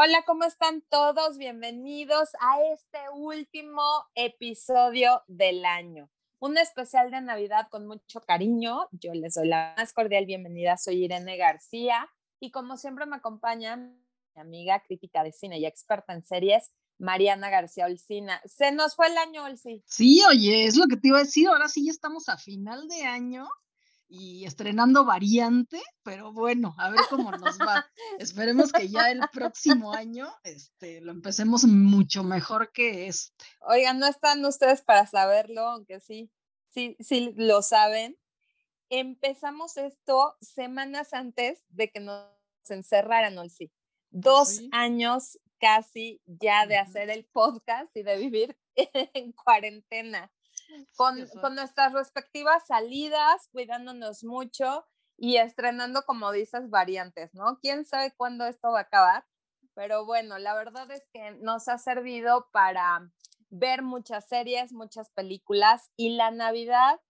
Hola, ¿cómo están todos? Bienvenidos a este último episodio del año. Un especial de Navidad con mucho cariño. Yo les doy la más cordial bienvenida. Soy Irene García y como siempre me acompaña mi amiga crítica de cine y experta en series, Mariana García Olcina. Se nos fue el año, Olci. Sí, oye, es lo que te iba a decir. Ahora sí ya estamos a final de año y estrenando variante, pero bueno, a ver cómo nos va. Esperemos que ya el próximo año este, lo empecemos mucho mejor que este. Oigan, no están ustedes para saberlo, aunque sí, sí, sí lo saben. Empezamos esto semanas antes de que nos encerraran. Sí. ¿Ah, Dos años casi ya de hacer el podcast y de vivir en cuarentena con, con nuestras respectivas salidas, cuidándonos mucho y estrenando, como dices, variantes, ¿no? ¿Quién sabe cuándo esto va a acabar? Pero bueno, la verdad es que nos ha servido para ver muchas series, muchas películas y la Navidad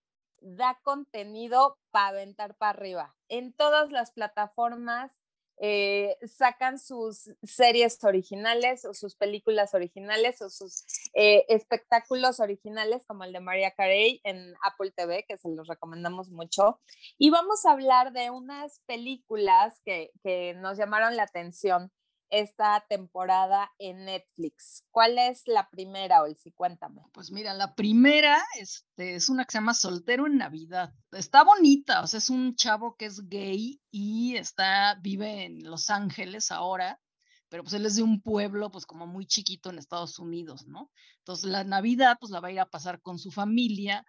da contenido para aventar para arriba. En todas las plataformas eh, sacan sus series originales o sus películas originales o sus eh, espectáculos originales como el de María Carey en Apple TV, que se los recomendamos mucho. Y vamos a hablar de unas películas que, que nos llamaron la atención esta temporada en Netflix. ¿Cuál es la primera, Olsi? Cuéntame. Pues mira, la primera este, es una que se llama Soltero en Navidad. Está bonita, o sea, es un chavo que es gay y está, vive en Los Ángeles ahora, pero pues él es de un pueblo pues como muy chiquito en Estados Unidos, ¿no? Entonces la Navidad pues la va a ir a pasar con su familia,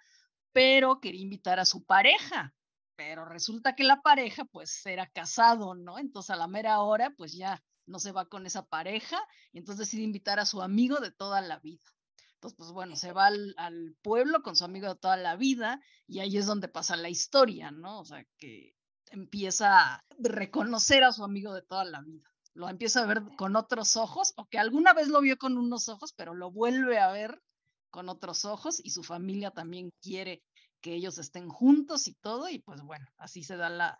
pero quería invitar a su pareja, pero resulta que la pareja pues era casado, ¿no? Entonces a la mera hora pues ya no se va con esa pareja y entonces decide invitar a su amigo de toda la vida. Entonces, pues bueno, se va al, pueblo con su amigo de toda la vida y ahí es donde pasa la historia, ¿no? O sea, que empieza a reconocer a su amigo de toda la vida. Lo empieza a ver con otros ojos, o que alguna vez lo vio con unos ojos, pero lo vuelve a ver con otros ojos y su familia también quiere que ellos estén juntos y todo, y pues bueno, así se da la,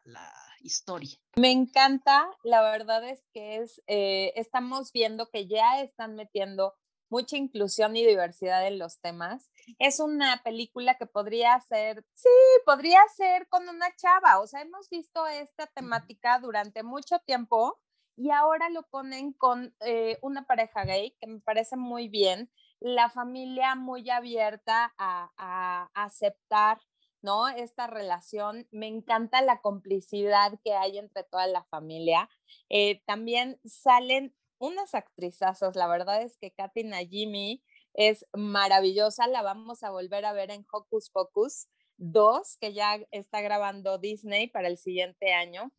historia. Me encanta, la verdad es que es, eh, estamos viendo que ya están metiendo mucha inclusión y diversidad en los temas. Es una película que podría ser, sí, podría ser con una chava, o sea, hemos visto esta temática durante mucho tiempo y ahora lo ponen con eh, una pareja gay, que me parece muy bien la familia muy abierta a, aceptar ¿no? Esta relación, me encanta la complicidad que hay entre toda la familia. Eh, también salen unas actrizazas, la verdad es que Katy Najimy es maravillosa, la vamos a volver a ver en Hocus Pocus 2, que ya está grabando Disney para el siguiente año.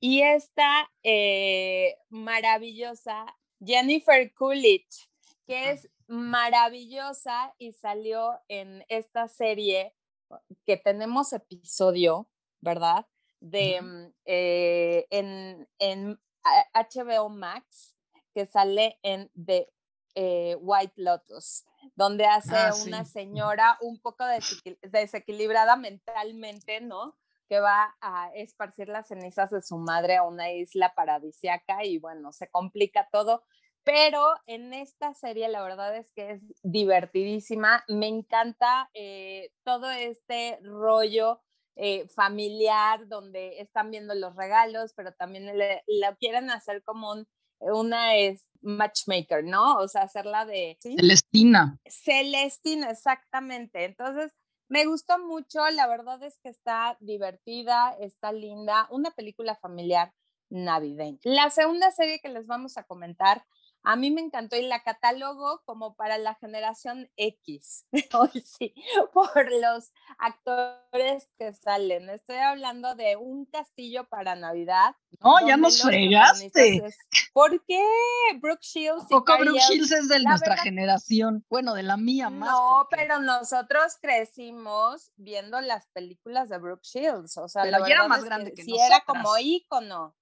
Y esta eh, maravillosa Jennifer Coolidge, que es maravillosa y salió en esta serie que tenemos episodio, ¿verdad? De mm, eh, en, en, HBO Max, que sale en The eh, White Lotus, donde hace ah, una señora un poco desequilibrada mentalmente, ¿no? Que va a esparcir las cenizas de su madre a una isla paradisiaca y bueno, se complica todo pero en esta serie la verdad es que es divertidísima. Me encanta eh, todo este rollo eh, familiar donde están viendo los regalos, pero también lo quieren hacer como un, una es matchmaker, ¿no? O sea, hacerla de... Celestina. Celestina, exactamente. Entonces, me gustó mucho, la verdad es que está divertida, está linda, una película familiar navideña. La segunda serie que les vamos a comentar a mí me encantó y la catálogo como para la generación X, hoy sí, por los actores que salen. Estoy hablando de un castillo para Navidad. No, ya nos fregaste. ¿Por qué? Brooke Shields. Poco Brooke Shields es de nuestra generación. Bueno, de la mía más. No, pero nosotros crecimos viendo las películas de Brooke Shields. O sea, la verdad era más grande que, que sí era como ícono.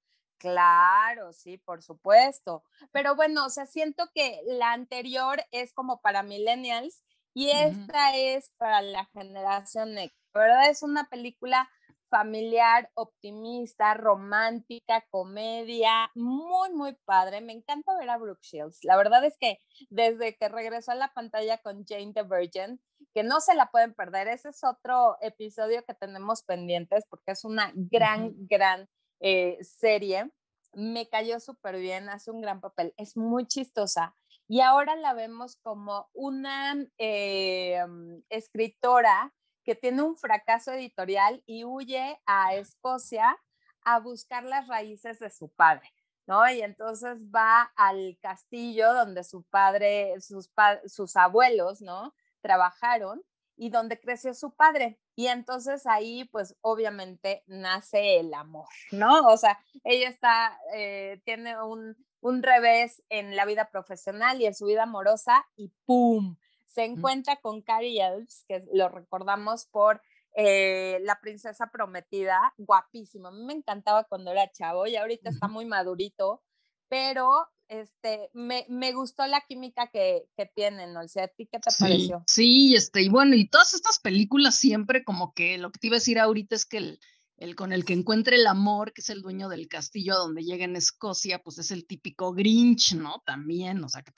Claro, sí, por supuesto. Pero bueno, o sea, siento que la anterior es como para millennials y esta es para la generación X. ¿Verdad? Es una película familiar, optimista, romántica, comedia, muy, muy padre. Me encanta ver a Brooke Shields. La verdad es que desde que regresó a la pantalla con Jane the Virgin, que no se la pueden perder, ese es otro episodio que tenemos pendientes porque es una gran, gran eh, serie. Me cayó súper bien, hace un gran papel, es muy chistosa. Y ahora la vemos como una eh, mm, escritora que tiene un fracaso editorial y huye a Escocia a buscar las raíces de su padre, ¿no? Y entonces va al castillo donde su padre, sus, sus abuelos, ¿no? Trabajaron y donde creció su padre. Y entonces ahí, pues obviamente nace el amor, ¿no? O sea, ella está, eh, tiene un, un revés en la vida profesional y en su vida amorosa y ¡pum! se encuentra con Carrie Elves, que lo recordamos por eh, La Princesa Prometida, guapísimo. A mí me encantaba cuando era chavo y ahorita está muy madurito, pero este, me, me gustó la química que, que tienen, ¿no? O sea, ¿a ti qué te pareció? Sí, este, y bueno, y todas estas películas siempre como que lo que te iba a decir ahorita es que el, el con el que encuentre el amor, que es el dueño del castillo donde llega en Escocia, pues es el típico Grinch, ¿no? También, o sea, que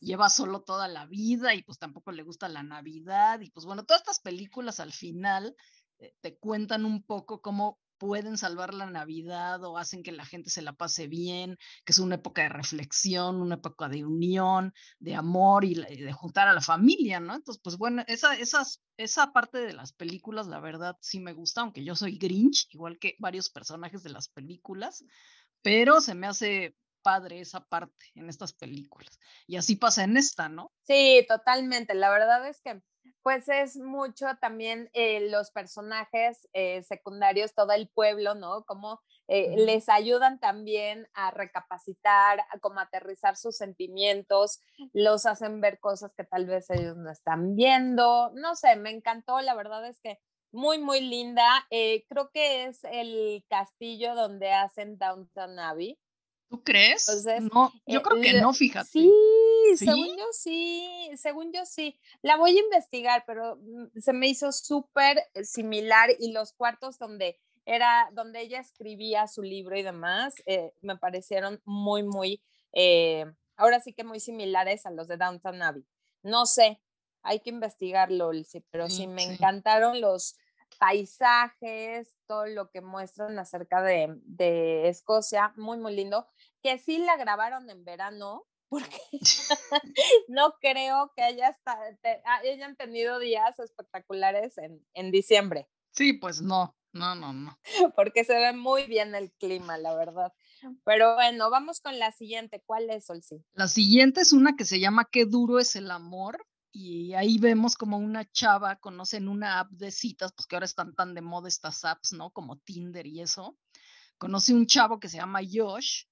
lleva solo toda la vida y pues tampoco le gusta la Navidad y pues bueno, todas estas películas al final eh, te cuentan un poco cómo pueden salvar la Navidad o hacen que la gente se la pase bien, que es una época de reflexión, una época de unión, de amor y, de juntar a la familia, ¿no? Entonces, pues bueno, esa, esas, esa parte de las películas, la verdad, sí me gusta, aunque yo soy Grinch, igual que varios personajes de las películas, pero se me hace padre esa parte en estas películas. Y así pasa en esta, ¿no? Sí, totalmente. La verdad es que pues es mucho también eh, los personajes eh, secundarios, todo el pueblo, ¿no? Como eh, les ayudan también a recapacitar, a como aterrizar sus sentimientos, los hacen ver cosas que tal vez ellos no están viendo, no sé, me encantó, la verdad es que muy, muy linda. creo que es el castillo donde hacen Downton Abbey. ¿Tú crees? no, yo creo que no, fíjate. Sí, según yo sí, según yo sí. La voy a investigar, pero mm, se me hizo súper similar y los cuartos donde era, donde ella escribía su libro y demás, eh, me parecieron muy, muy, eh, ahora sí que muy similares a los de Downton Abbey. No sé, hay que investigarlo, pero sí, me encantaron los paisajes, todo lo que muestran acerca de, de Escocia, muy, muy lindo que sí la grabaron en verano, porque no creo que haya ah, hayan tenido días espectaculares en, diciembre. Sí, pues no, no, no, no. Porque se ve muy bien el clima, la verdad. Pero bueno, vamos con la siguiente. ¿Cuál es, Olsi? La siguiente es una que se llama Qué duro es el amor. Y ahí vemos como una chava conoce en una app de citas, pues que ahora están tan de moda estas apps, ¿no? Como Tinder y eso. Conoce un chavo que se llama Josh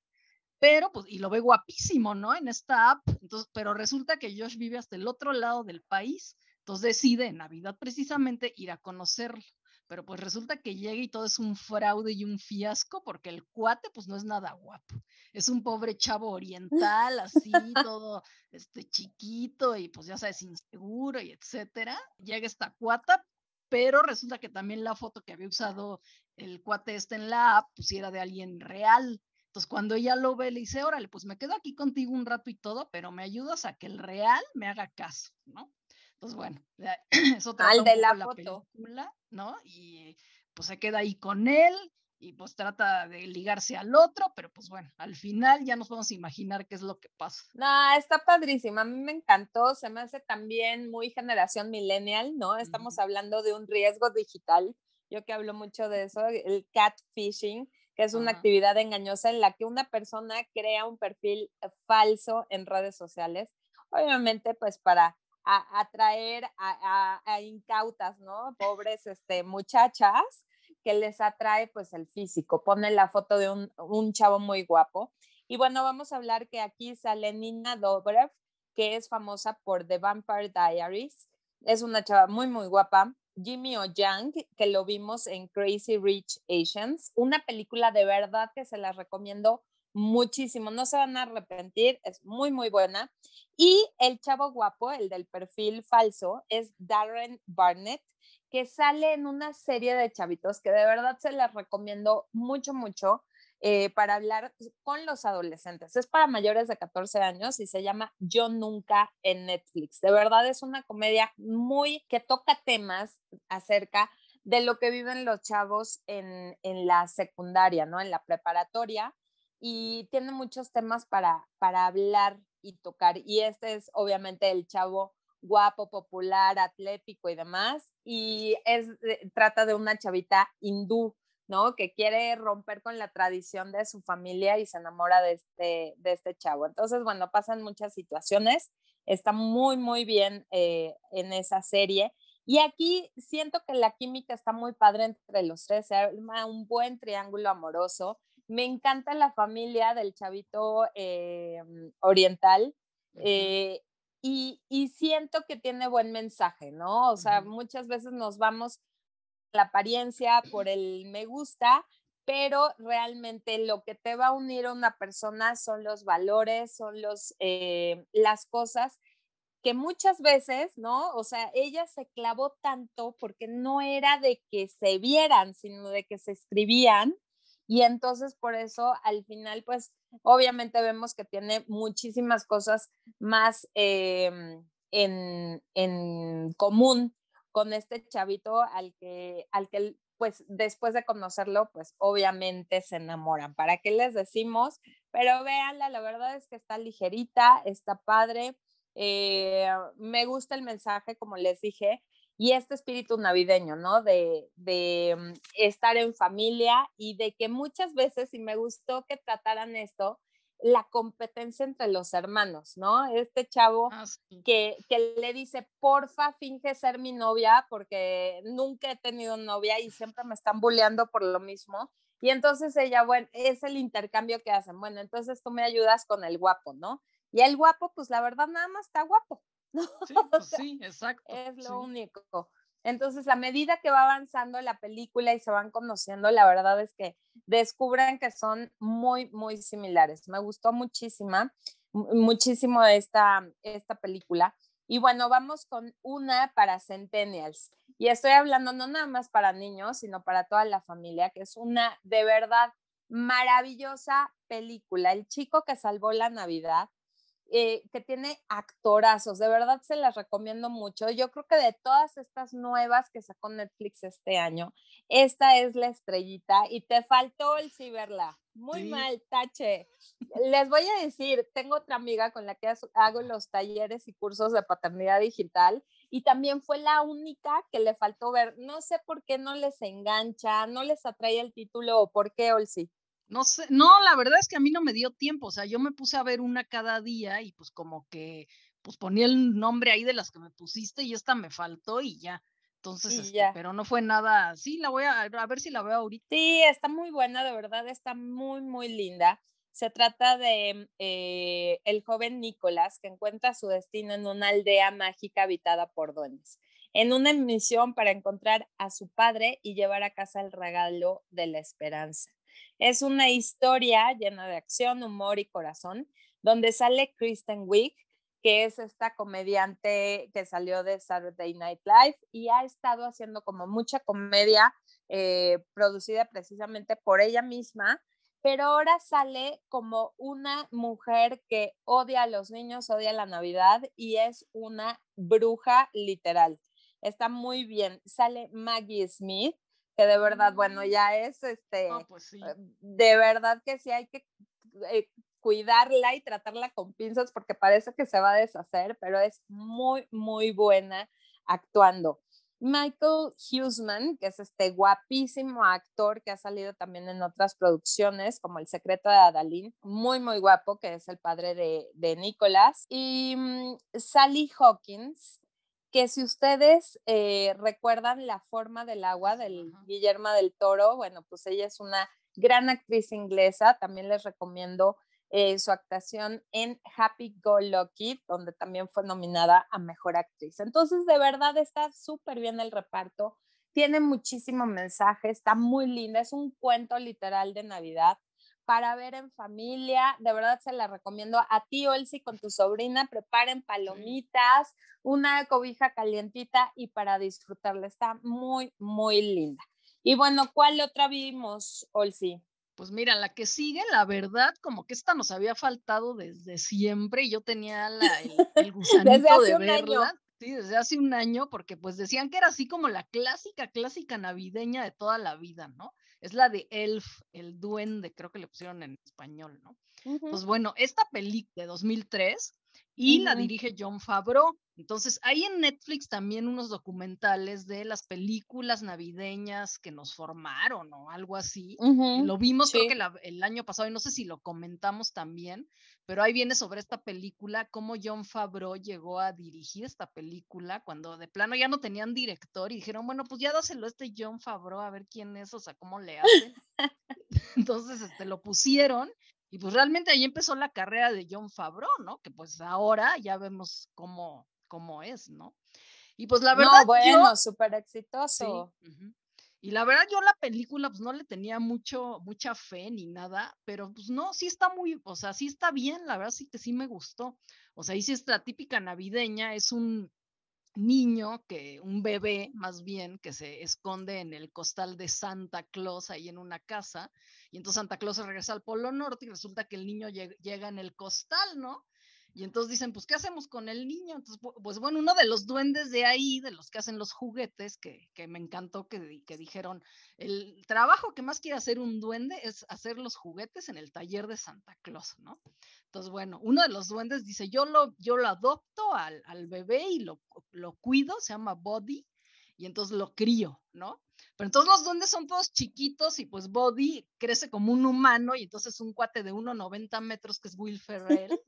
pero pues, y lo ve guapísimo, ¿no? En esta app, entonces, pero resulta que Josh vive hasta el otro lado del país, entonces decide en Navidad precisamente ir a conocerlo, pero pues resulta que llega y todo es un fraude y un fiasco porque el cuate pues no es nada guapo, es un pobre chavo oriental, así, todo este chiquito y pues ya sabes, inseguro y etcétera, llega esta cuata, pero resulta que también la foto que había usado el cuate este en la app, pues era de alguien real, entonces, cuando ella lo ve, le dice, órale, pues me quedo aquí contigo un rato y todo, pero me ayudas a que el real me haga caso, ¿no? Entonces, bueno, eso trata Al de la, película, ¿no? Y pues se queda ahí con él y pues trata de ligarse al otro, pero pues bueno, al final ya nos vamos a imaginar qué es lo que pasa. No, está padrísima, a mí me encantó, se me hace también muy generación millennial, ¿no? Estamos hablando de un riesgo digital, yo que hablo mucho de eso, el catfishing, que es una actividad engañosa en la que una persona crea un perfil eh, falso en redes sociales, obviamente pues para atraer a, incautas, ¿no? Pobres este, muchachas que les atrae pues el físico. Pone la foto de un, un chavo muy guapo. Y bueno, vamos a hablar que aquí sale Nina Dobrev, que es famosa por The Vampire Diaries. Es una chava muy, muy guapa. Jimmy O Yang, que lo vimos en Crazy Rich Asians, una película de verdad que se la recomiendo muchísimo, no se van a arrepentir, es muy, muy buena. Y el chavo guapo, el del perfil falso, es Darren Barnett, que sale en una serie de chavitos que de verdad se les recomiendo mucho, mucho eh, para hablar con los adolescentes. Es para mayores de 14 años y se llama Yo Nunca en Netflix. De verdad es una comedia muy que toca temas acerca de lo que viven los chavos en, en la secundaria, ¿no? En la preparatoria y tiene muchos temas para, para hablar y tocar. Y este es obviamente el chavo guapo, popular, atlético y demás. Y es, trata de una chavita hindú, ¿no? Que quiere romper con la tradición de su familia y se enamora de este, de este chavo. Entonces, bueno, pasan muchas situaciones. Está muy, muy bien eh, en esa serie. Y aquí siento que la química está muy padre entre los tres, se arma un buen triángulo amoroso me encanta la familia del chavito eh, oriental eh, y, siento que tiene buen mensaje, ¿no? O sea, muchas veces nos vamos la apariencia por el me gusta, pero realmente lo que te va a unir a una persona son los valores, son los, eh, las cosas que muchas veces, ¿no? O sea, ella se clavó tanto porque no era de que se vieran, sino de que se escribían y entonces por eso al final, pues obviamente vemos que tiene muchísimas cosas más em, en, en, común con este chavito al que, al que pues después de conocerlo, pues obviamente se enamoran. ¿Para qué les decimos? Pero véanla, la verdad es que está ligerita, está padre. Eh, me gusta el mensaje, como les dije, y este espíritu navideño, ¿no? De, mm, estar en familia y de que muchas veces, y me gustó que trataran esto, la competencia entre los hermanos, ¿no? Este chavo ah, que, que, le dice, porfa, finge ser mi novia porque nunca he tenido novia y siempre me están bulleando por lo mismo. Y entonces ella, bueno, es el intercambio que hacen. Bueno, entonces tú me ayudas con el guapo, ¿no? Y el guapo, pues la verdad nada más está guapo, Sí, pues sí, exacto. Es lo único. Entonces, a medida que va avanzando la película y se van conociendo, la verdad es que descubren que son muy, muy similares. Me gustó muchísima, muchísimo esta, esta película. Y bueno, vamos con una para Centennials. Y estoy hablando no nada más para niños, sino para toda la familia, que es una de verdad maravillosa película. El chico que salvó la Navidad eh, que tiene actorazos, de verdad se las recomiendo mucho. Yo creo que de todas estas nuevas que sacó Netflix este año, esta es la estrellita y te faltó el ciberla. Muy mal, tache. Les voy a decir, tengo otra amiga con la que hago los talleres y cursos de paternidad digital y también fue la única que le faltó ver. No sé por qué no les engancha, no les atrae el título o por qué, Olsi. No sé, no, la verdad es que a mí no me dio tiempo, o sea, yo me puse a ver una cada día y pues como que pues ponía el nombre ahí de las que me pusiste y esta me faltó y ya. Entonces, este, pero no fue nada, sí, la voy a, a ver si la veo ahorita. Sí, está muy buena, de verdad, está muy, muy linda. Se trata de eh, el joven Nicolás que encuentra su destino en una aldea mágica habitada por duendes, en una misión para encontrar a su padre y llevar a casa el regalo de la esperanza. Es una historia llena de acción, humor y corazón, donde sale Kristen Wiig, que es esta comediante que salió de Saturday Night Live y ha estado haciendo como mucha comedia eh, producida precisamente por ella misma, pero ahora sale como una mujer que odia a los niños, odia la Navidad y es una bruja literal. Está muy bien. Sale Maggie Smith, que de verdad, bueno, ya es este, pues eh, de verdad que sí hay que eh, cuidarla y tratarla con pinzas porque parece que se va a deshacer, pero es muy, muy buena actuando. Michael Huseman, que es este guapísimo actor que ha salido también en otras producciones, como El secreto de Adalín, muy, muy guapo, que es el padre de, de Nicolás. Y mm, Sally Hawkins, que si ustedes eh, recuerdan la forma del agua del Guillermo del Toro, bueno, pues ella es una gran actriz inglesa, también les recomiendo eh, su actuación en Happy Go Lucky, donde también fue nominada a Mejor Actriz. Entonces, de verdad está súper bien el reparto, tiene muchísimo mensaje, está muy linda, es un cuento literal de Navidad para ver en familia. De verdad se la recomiendo a ti, Elsie, con tu sobrina. Preparen palomitas, una cobija calientita y para disfrutarla. Está muy, muy linda. Y bueno, ¿cuál otra vimos, Olsi? Pues mira, la que sigue, la verdad, como que esta nos había faltado desde siempre y yo tenía la, el, el gusanito de verla. Sí, desde hace un año, porque pues decían que era así como la clásica, clásica navideña de toda la vida, ¿no? Es la de Elf, el duende, creo que le pusieron en español, ¿no? Pues bueno, esta película de 2003 y la dirige John Favreau. Entonces, hay en Netflix también unos documentales de las películas navideñas que nos formaron o algo así. Lo vimos creo que el año pasado y no sé si lo comentamos también, pero ahí viene sobre esta película, cómo John Favreau llegó a dirigir esta película cuando de plano ya no tenían director y dijeron, bueno, pues ya dáselo a este John Favreau a ver quién es, o sea, cómo le hacen. Entonces, este, lo pusieron y pues realmente ahí empezó la carrera de John Favreau, ¿no? Que pues ahora ya vemos cómo, cómo es, ¿no? Y pues la verdad. No, bueno, súper exitoso. Y la verdad, yo la película, pues no le tenía mucho, mucha fe ni nada, pero pues no, sí está muy, o sea, sí está bien, la verdad sí que sí me gustó. O sea, ahí sí es la típica navideña, es un, niño, que un bebé más bien, que se esconde en el costal de Santa Claus ahí en una casa, y entonces Santa Claus regresa al Polo Norte y resulta que el niño llega en el costal, ¿no? Y entonces dicen, pues, ¿qué hacemos con el niño? Entonces, pues bueno, uno de los duendes de ahí, de los que hacen los juguetes, que, que me encantó que, que, dijeron, el trabajo que más quiere hacer un duende es hacer los juguetes en el taller de Santa Claus, ¿no? Entonces, bueno, uno de los duendes dice, yo lo, yo lo adopto al, al bebé y lo, lo cuido, se llama Body, y entonces lo crío, ¿no? Pero entonces los duendes son todos chiquitos y pues Body crece como un humano y entonces un cuate de 1,90 metros que es Will Ferrell.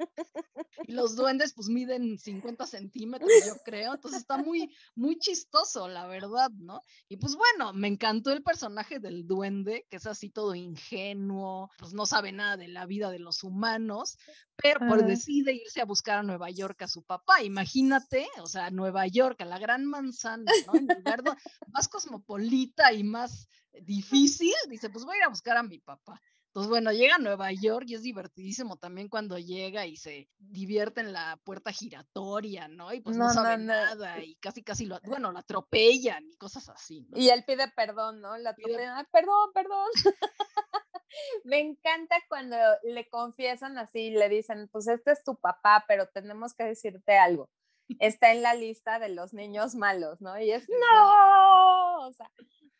Y los duendes pues miden 50 centímetros, yo creo. Entonces está muy, muy chistoso, la verdad, ¿no? Y pues bueno, me encantó el personaje del duende, que es así todo ingenuo, pues no sabe nada de la vida de los humanos, pero por decide irse a buscar a Nueva York a su papá. Imagínate, o sea, Nueva York, a la gran manzana, ¿no? En lugar más cosmopolita y más difícil, dice, pues voy a ir a buscar a mi papá. Entonces, bueno, llega a Nueva York y es divertidísimo también cuando llega y se divierte en la puerta giratoria, ¿no? Y pues no, sabe nada y casi, casi lo, bueno, la atropellan y cosas así. ¿no? Y él pide perdón, ¿no? La atropellan, perdón, perdón. Me encanta cuando le confiesan así, le dicen, pues este es tu papá, pero tenemos que decirte algo. Está en la lista de los niños malos, ¿no? Y es, no, o sea,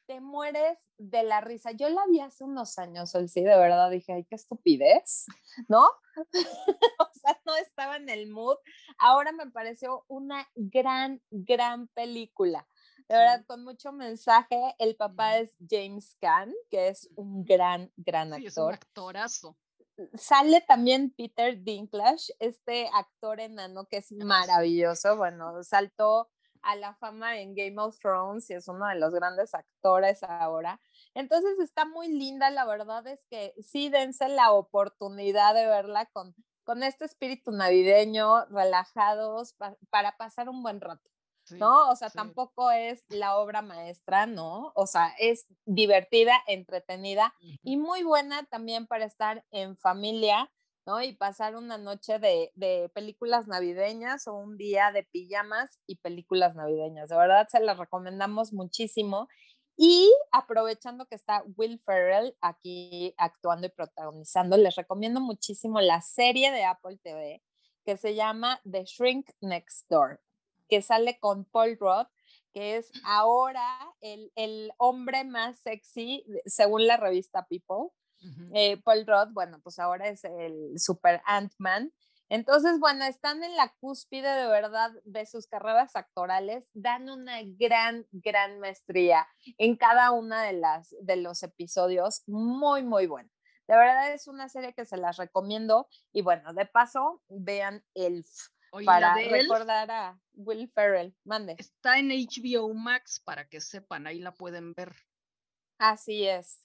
te mueres de la risa. Yo la vi hace unos años, sí, de verdad dije, ay, qué estupidez, ¿no? o sea, no estaba en el mood. Ahora me pareció una gran, gran película. De verdad, con mucho mensaje. El papá es James Caan, que es un gran, gran actor. Sí, es un actorazo. Sale también Peter Dinklage, este actor enano que es maravilloso. Bueno, saltó a la fama en Game of Thrones y es uno de los grandes actores ahora. Entonces está muy linda, la verdad es que sí dense la oportunidad de verla con, con este espíritu navideño, relajados, para pasar un buen rato. ¿No? O sea, tampoco es la obra maestra, ¿no? O sea, es divertida, entretenida y muy buena también para estar en familia ¿no? Y pasar una noche de, películas navideñas o un día de pijamas y películas navideñas. De verdad, se las recomendamos muchísimo. Y aprovechando que está Will Ferrell aquí actuando y protagonizando, les recomiendo muchísimo la serie de Apple TV que se llama The Shrink Next Door, que sale con Paul Roth, que es ahora el, el hombre más sexy según la revista People. Eh, Paul Rudd, bueno, pues ahora es el super Ant-Man. Entonces, bueno, están en la cúspide de verdad de sus carreras actorales, dan una gran, gran maestría en cada una de las de los episodios, muy, muy buena. De verdad es una serie que se las recomiendo y bueno, de paso, vean Elf para recordar a Will Ferrell. Mande. Está en HBO Max para que sepan, ahí la pueden ver. Así es.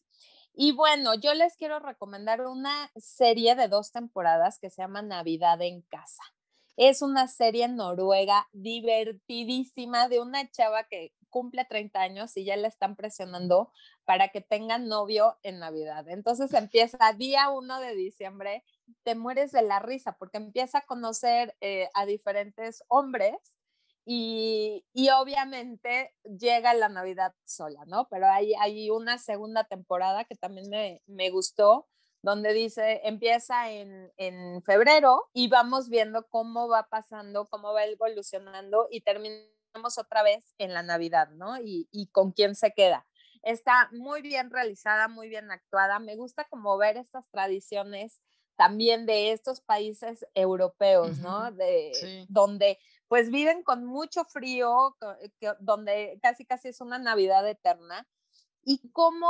Y bueno, yo les quiero recomendar una serie de dos temporadas que se llama Navidad en Casa. Es una serie noruega divertidísima de una chava que cumple 30 años y ya la están presionando para que tengan novio en Navidad. Entonces empieza día 1 de diciembre, te mueres de la risa porque empieza a conocer eh, a diferentes hombres y, obviamente llega la Navidad sola, ¿no? Pero hay, hay una segunda temporada que también me, me gustó, donde dice, empieza en, en, febrero y vamos viendo cómo va pasando, cómo va evolucionando y terminamos otra vez en la Navidad, ¿no? Y, y con quién se queda. Está muy bien realizada, muy bien actuada. Me gusta como ver estas tradiciones también de estos países europeos, ¿no? De, Donde pues viven con mucho frío, donde casi casi es una Navidad eterna. Y como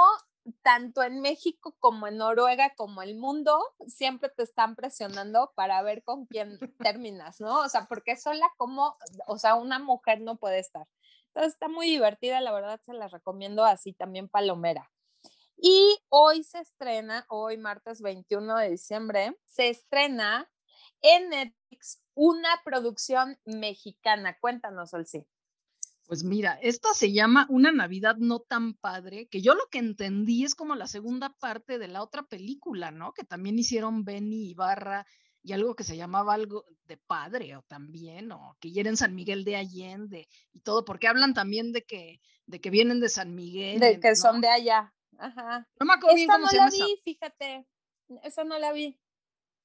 tanto en México como en Noruega como el mundo siempre te están presionando para ver con quién terminas, ¿no? O sea, porque sola como, o sea, una mujer no puede estar. Entonces está muy divertida, la verdad se la recomiendo así también Palomera. Y hoy se estrena, hoy martes 21 de diciembre, se estrena en Netflix una producción mexicana. Cuéntanos, Olsi. Pues mira, esta se llama Una Navidad no tan padre, que yo lo que entendí es como la segunda parte de la otra película, ¿no? Que también hicieron Benny Ibarra y algo que se llamaba algo de padre o también, o que hieren San Miguel de Allende y todo, porque hablan también de que, de que vienen de San Miguel. De que son de allá. Ajá. No me acuerdo no la vi, fíjate. Esa no la vi.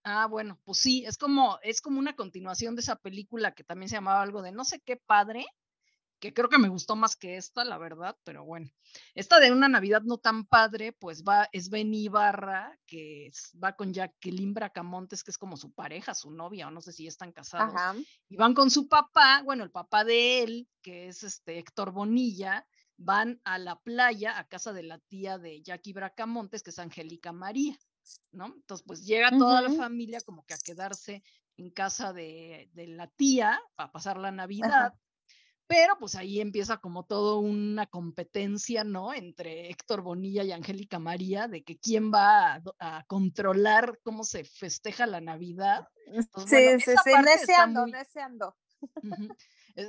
Ah, bueno, pues sí, es como, es como una continuación de esa película que también se llamaba algo de no sé qué padre, que creo que me gustó más que esta, la verdad, pero bueno. Esta de una Navidad no tan padre, pues va, es Benny Ibarra, que va con Jacqueline Bracamontes, que es como su pareja, su novia, o no sé si ya están casados. Y van con su papá, bueno, el papá de él, que es este Héctor Bonilla, van a la playa, a casa de la tía de Jackie Bracamontes, que es Angélica María, ¿no? Entonces, pues llega toda la familia como que a quedarse en casa de, la tía para pasar la Navidad. Pero pues ahí empieza como todo una competencia, ¿no? Entre Héctor Bonilla y Angélica María, de que quién va a, controlar cómo se festeja la Navidad. sí, sí, sí, deseando, deseando.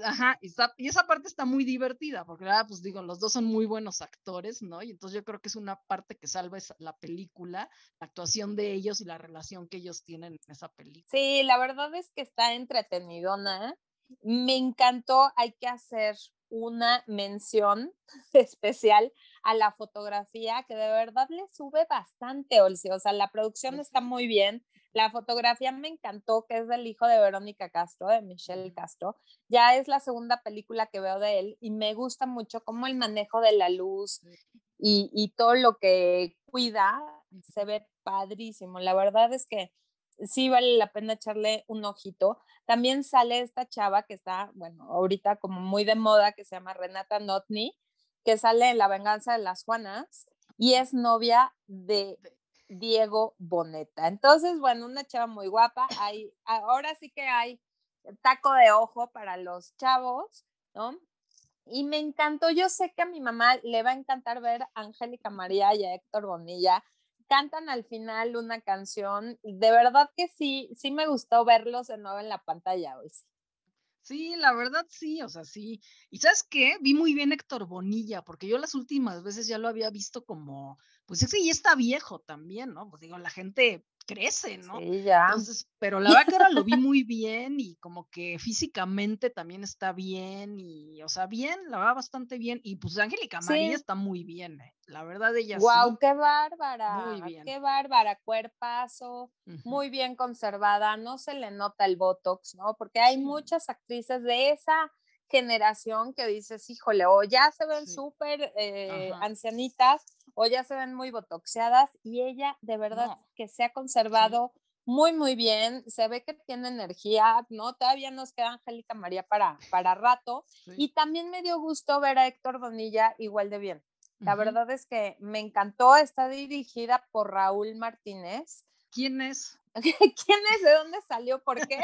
Ajá, y, esa parte está muy divertida, porque pues digo, los dos son muy buenos actores, ¿no? Y entonces yo creo que es una parte que salva la película, la actuación de ellos y la relación que ellos tienen en esa película. Sí, la verdad es que está entretenidona. Me encantó, hay que hacer una mención especial a la fotografía que de verdad le sube bastante, Olsi. O sea, la producción está muy bien, la fotografía me encantó, que es del hijo de Verónica Castro, de Michelle Castro. Ya es la segunda película que veo de él y me gusta mucho cómo el manejo de la luz y, todo lo que cuida se ve padrísimo. La verdad es que sí vale la pena echarle un ojito. También sale esta chava que está, bueno, ahorita como muy de moda, que se llama Renata Notni, que sale en La venganza de las Juanas y es novia de Diego Boneta. Entonces, bueno, una chava muy guapa. Hay, ahora sí que hay taco de ojo para los chavos, ¿no? Y me encantó, yo sé que a mi mamá le va a encantar ver a Angélica María y a Héctor Bonilla. Cantan al final una canción. De verdad que sí, sí me gustó verlos de nuevo en la pantalla hoy. Sí, la verdad sí, o sea, sí. Y sabes qué, vi muy bien Héctor Bonilla, porque yo las últimas veces ya lo había visto como, pues ya está viejo también, ¿no? Pues digo, la gente crece, ¿no? Sí, ya. Entonces, pero la verdad que ahora lo vi muy bien y como que físicamente también está bien y, o sea, bien, la verdad bastante bien. Y pues Angélica María está muy bien, ¿eh? la verdad ella wow, qué bárbara, muy bien. qué bárbara, cuerpazo, muy bien conservada, no se le nota el botox, ¿no? Porque hay muchas actrices de esa generación que dices, híjole, o ya se ven súper eh, ancianitas o ya se ven muy botoxeadas y ella de verdad que se ha conservado muy, muy bien, se ve que tiene energía, ¿no? Todavía nos queda Angélica María para, para rato y también me dio gusto ver a Héctor Bonilla igual de bien. La verdad es que me encantó, está dirigida por Raúl Martínez. ¿Quién es? ¿Quién es? ¿De dónde salió? ¿Por qué?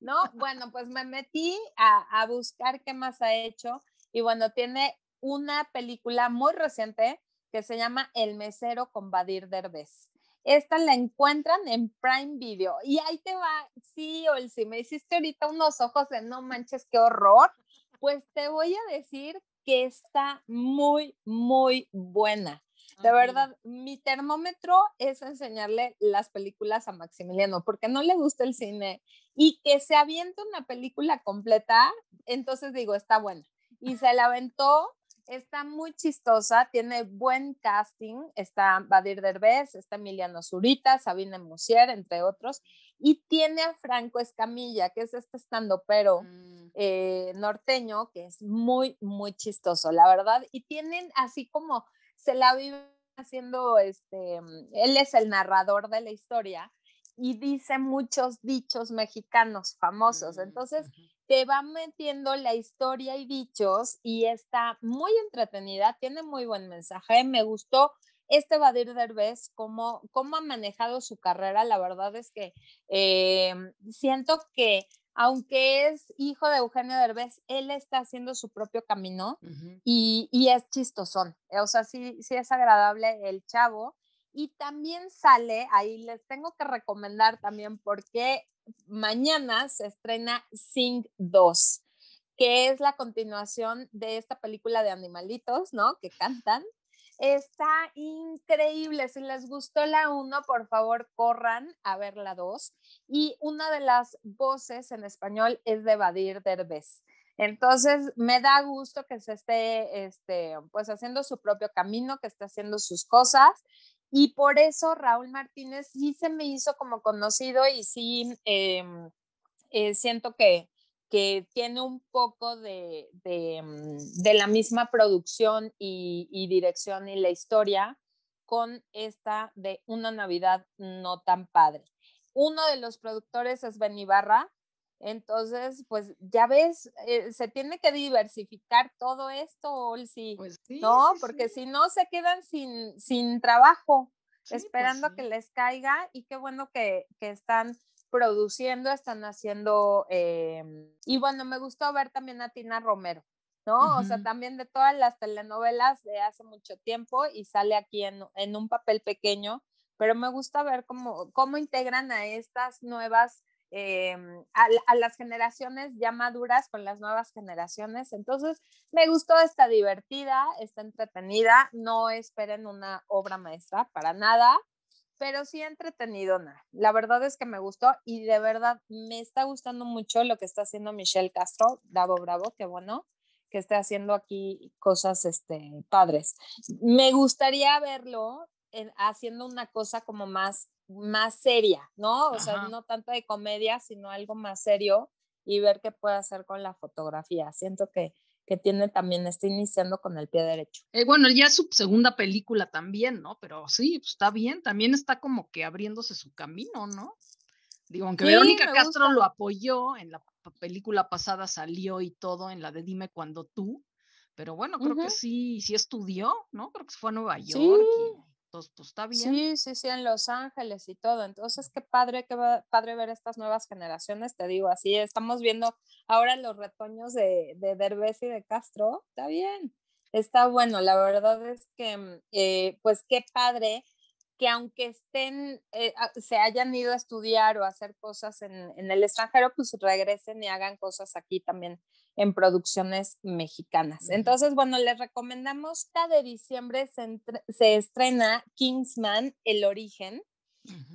¿No? Bueno, pues me metí a, a buscar qué más ha hecho y bueno, tiene una película muy reciente que se llama El mesero con Badir Derbez. Esta la encuentran en Prime Video. Y ahí te va, sí, si me hiciste ahorita unos ojos de no manches, qué horror. Pues te voy a decir que está muy, muy buena. De verdad, mi termómetro es enseñarle las películas a Maximiliano, porque no le gusta el cine y que se aviente una película completa, entonces digo, está buena. Y se la aventó, está muy chistosa, tiene buen casting, está Badir Derbez, está Emiliano Zurita, Sabine Musier, entre otros, y tiene a Franco Escamilla, que es este estando pero mm. eh, norteño, que es muy, muy chistoso, la verdad, y tienen así como se la vive haciendo, este, él es el narrador de la historia y dice muchos dichos mexicanos famosos. Mm, Entonces, te va metiendo la historia y dichos y está muy entretenida, tiene muy buen mensaje. Me gustó este Badir Derbez, cómo, cómo ha manejado su carrera. La verdad es que eh, siento que aunque es hijo de Eugenio Derbez, él está haciendo su propio camino y, y, es chistosón. O sea, sí, sí es agradable el chavo. Y también sale, ahí les tengo que recomendar también porque mañana se estrena Sing 2, que es la continuación de esta película de animalitos, ¿no? Que cantan. Está increíble. Si les gustó la 1, por favor, corran a ver la 2. Y una de las voces en español es de Badir Derbez. Entonces, me da gusto que se esté, este, pues, haciendo su propio camino, que esté haciendo sus cosas. Y por eso Raúl Martínez sí se me hizo como conocido y sí em, eh, siento que, que tiene un poco de, mm, de, la misma producción y, dirección y la historia con esta de Una Navidad no tan padre. Uno de los productores es Ben Ibarra, entonces, pues ya ves, eh, se tiene que diversificar todo esto, Olsi, pues ¿no? Porque si no, se quedan sin, sin trabajo, pues esperando que les caiga y qué bueno que, que están produciendo, están haciendo, eh, y bueno, me gustó ver también a Tina Romero, ¿no? O sea, también de todas las telenovelas de hace mucho tiempo y sale aquí en, en un papel pequeño, pero me gusta ver cómo, cómo integran a estas nuevas, eh, a, las generaciones ya maduras con las nuevas generaciones. Entonces, me gustó, está divertida, está entretenida, no esperen una obra maestra para nada, pero sí entretenido, La verdad es que me gustó y de verdad me está gustando mucho lo que está haciendo Michelle Castro, bravo, bravo, qué bueno que esté haciendo aquí cosas este, padres. Me gustaría verlo haciendo una cosa como más, más seria, ¿no? O sea, no tanto de comedia, sino algo más serio y ver qué puede hacer con la fotografía. Siento que, que tiene también, está iniciando con el pie derecho. Eh, bueno, ya es su segunda película también, ¿no? Pero sí, pues, está bien, también está como que abriéndose su camino, ¿no? Digo, aunque Verónica Castro lo apoyó, en la película pasada salió y todo, en la de Dime cuando tú, pero bueno, creo que sí, sí estudió, ¿no? Creo que fue a Nueva York. Y pues, está bien. Sí, sí, sí, en Los Ángeles y todo. Entonces, qué padre, qué padre ver estas nuevas generaciones, te digo, así estamos viendo ahora los retoños de, de Derbez y de Castro, está bien, está bueno, la verdad es que, mm, eh, pues qué padre que aunque estén, eh, se hayan ido a estudiar o a hacer cosas en, en, el extranjero, pues regresen y hagan cosas aquí también en producciones mexicanas. Entonces, bueno, les recomendamos, esta de diciembre se, se estrena Kingsman, El Origen,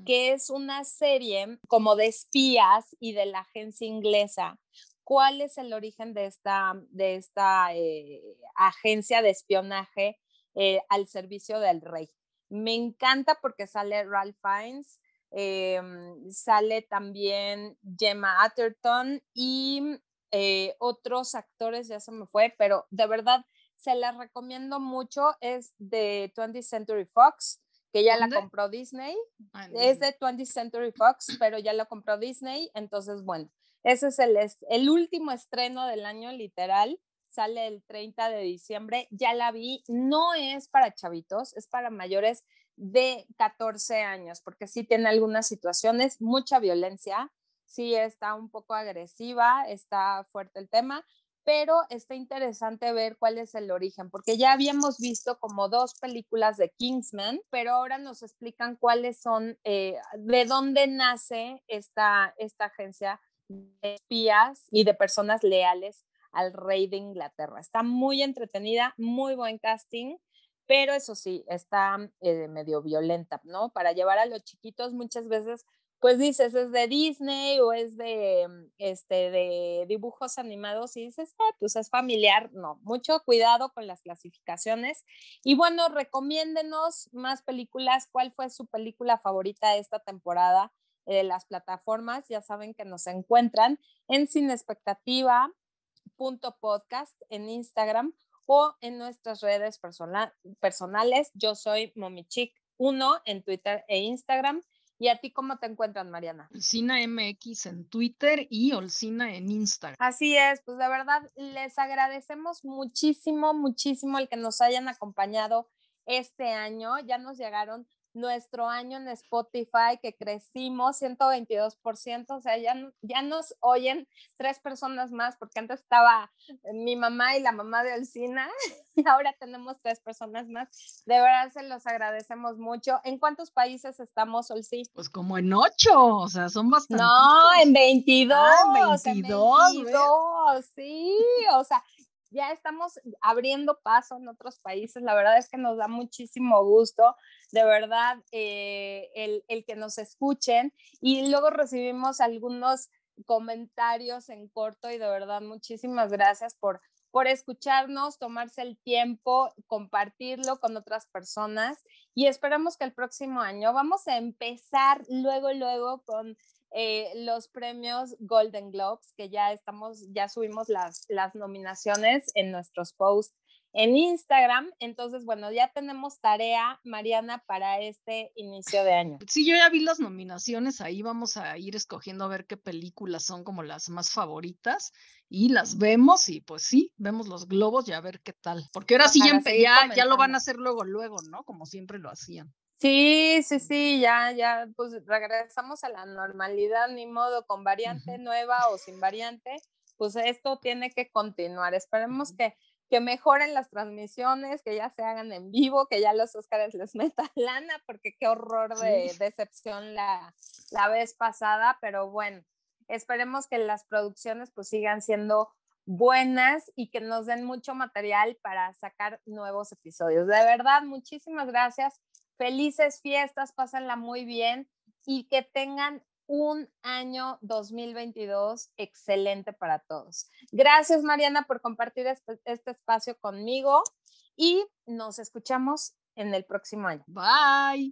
que es una serie como de espías y de la agencia inglesa. ¿Cuál es el origen de esta, de esta eh, agencia de espionaje eh, al servicio del rey? Me encanta porque sale Ralph Fiennes, em, sale también Gemma Atherton y eh, otros actores, ya se me fue, pero de verdad se las recomiendo mucho. Es de 20th Century Fox, que ya la compró Disney. Ah, es de 20th Century Fox, pero ya la compró Disney. Entonces, bueno, ese es el, el último estreno del año literal sale el 30 de diciembre, ya la vi, no es para chavitos, es para mayores de 14 años, porque sí tiene algunas situaciones, mucha violencia, sí está un poco agresiva, está fuerte el tema, pero está interesante ver cuál es el origen, porque ya habíamos visto como dos películas de Kingsman, pero ahora nos explican cuáles son, eh, de dónde nace esta, esta agencia de espías y de personas leales al rey de Inglaterra. Está muy entretenida, muy buen casting, pero eso sí, está eh, medio violenta, ¿no? Para llevar a los chiquitos muchas veces pues dices, es de Disney o es de, mm, este, de dibujos animados y dices, ah, pues es familiar. No, mucho cuidado con las clasificaciones. Y bueno, recomiéndenos más películas. ¿Cuál fue su película favorita esta temporada de las plataformas? Ya saben que nos encuentran en sinexpectativa.podcast en Instagram o en nuestras redes personales. Yo soy Momichic1 en Twitter e Instagram ¿Y a ti cómo te encuentran, Mariana? Olcina MX en Twitter y Olcina en Instagram. Así es, pues de verdad les agradecemos muchísimo, muchísimo el que nos hayan acompañado este año. Ya nos llegaron nuestro año en Spotify, que crecimos 122%, o sea, ya, ya nos oyen tres personas más, porque antes estaba mi mamá y la mamá de Olcina, y ahora tenemos tres personas más. De verdad se los agradecemos mucho. ¿En cuántos países estamos, Olci? Pues como en ocho, o sea, son bastantes. No, en 22. Ah, 22. En 22, sí, o sea, ya estamos abriendo paso en otros países. La verdad es que nos da muchísimo gusto, de verdad, eh, el, el, que nos escuchen. Y luego recibimos algunos comentarios en corto y de verdad muchísimas gracias por, por escucharnos, tomarse el tiempo, compartirlo con otras personas y esperamos que el próximo año vamos a empezar luego, luego con eh, los premios Golden Globes, que ya estamos, ya subimos las, las nominaciones en nuestros posts en Instagram. Entonces, bueno, ya tenemos tarea, Mariana, para este inicio de año. Sí, yo ya vi las nominaciones, ahí vamos a ir escogiendo a ver qué películas son como las más favoritas y las vemos y pues sí, vemos los globos y a ver qué tal. Porque ahora sí ya, ya, ya, lo van a hacer luego, luego, ¿no? Como siempre lo hacían. Sí, sí, sí, ya, ya, pues regresamos a la normalidad, ni modo, con variante nueva o sin variante, pues esto tiene que continuar. Esperemos que, que mejoren las transmisiones, que ya se hagan en vivo, que ya los Óscares les metan lana, porque qué horror de decepción la, la vez pasada, pero bueno, esperemos que las producciones pues sigan siendo buenas y que nos den mucho material para sacar nuevos episodios. De verdad, muchísimas gracias Felices fiestas, pásenla muy bien y que tengan un año 2022 excelente para todos. Gracias, Mariana, por compartir este, este, espacio conmigo y nos escuchamos en el próximo año. Bye.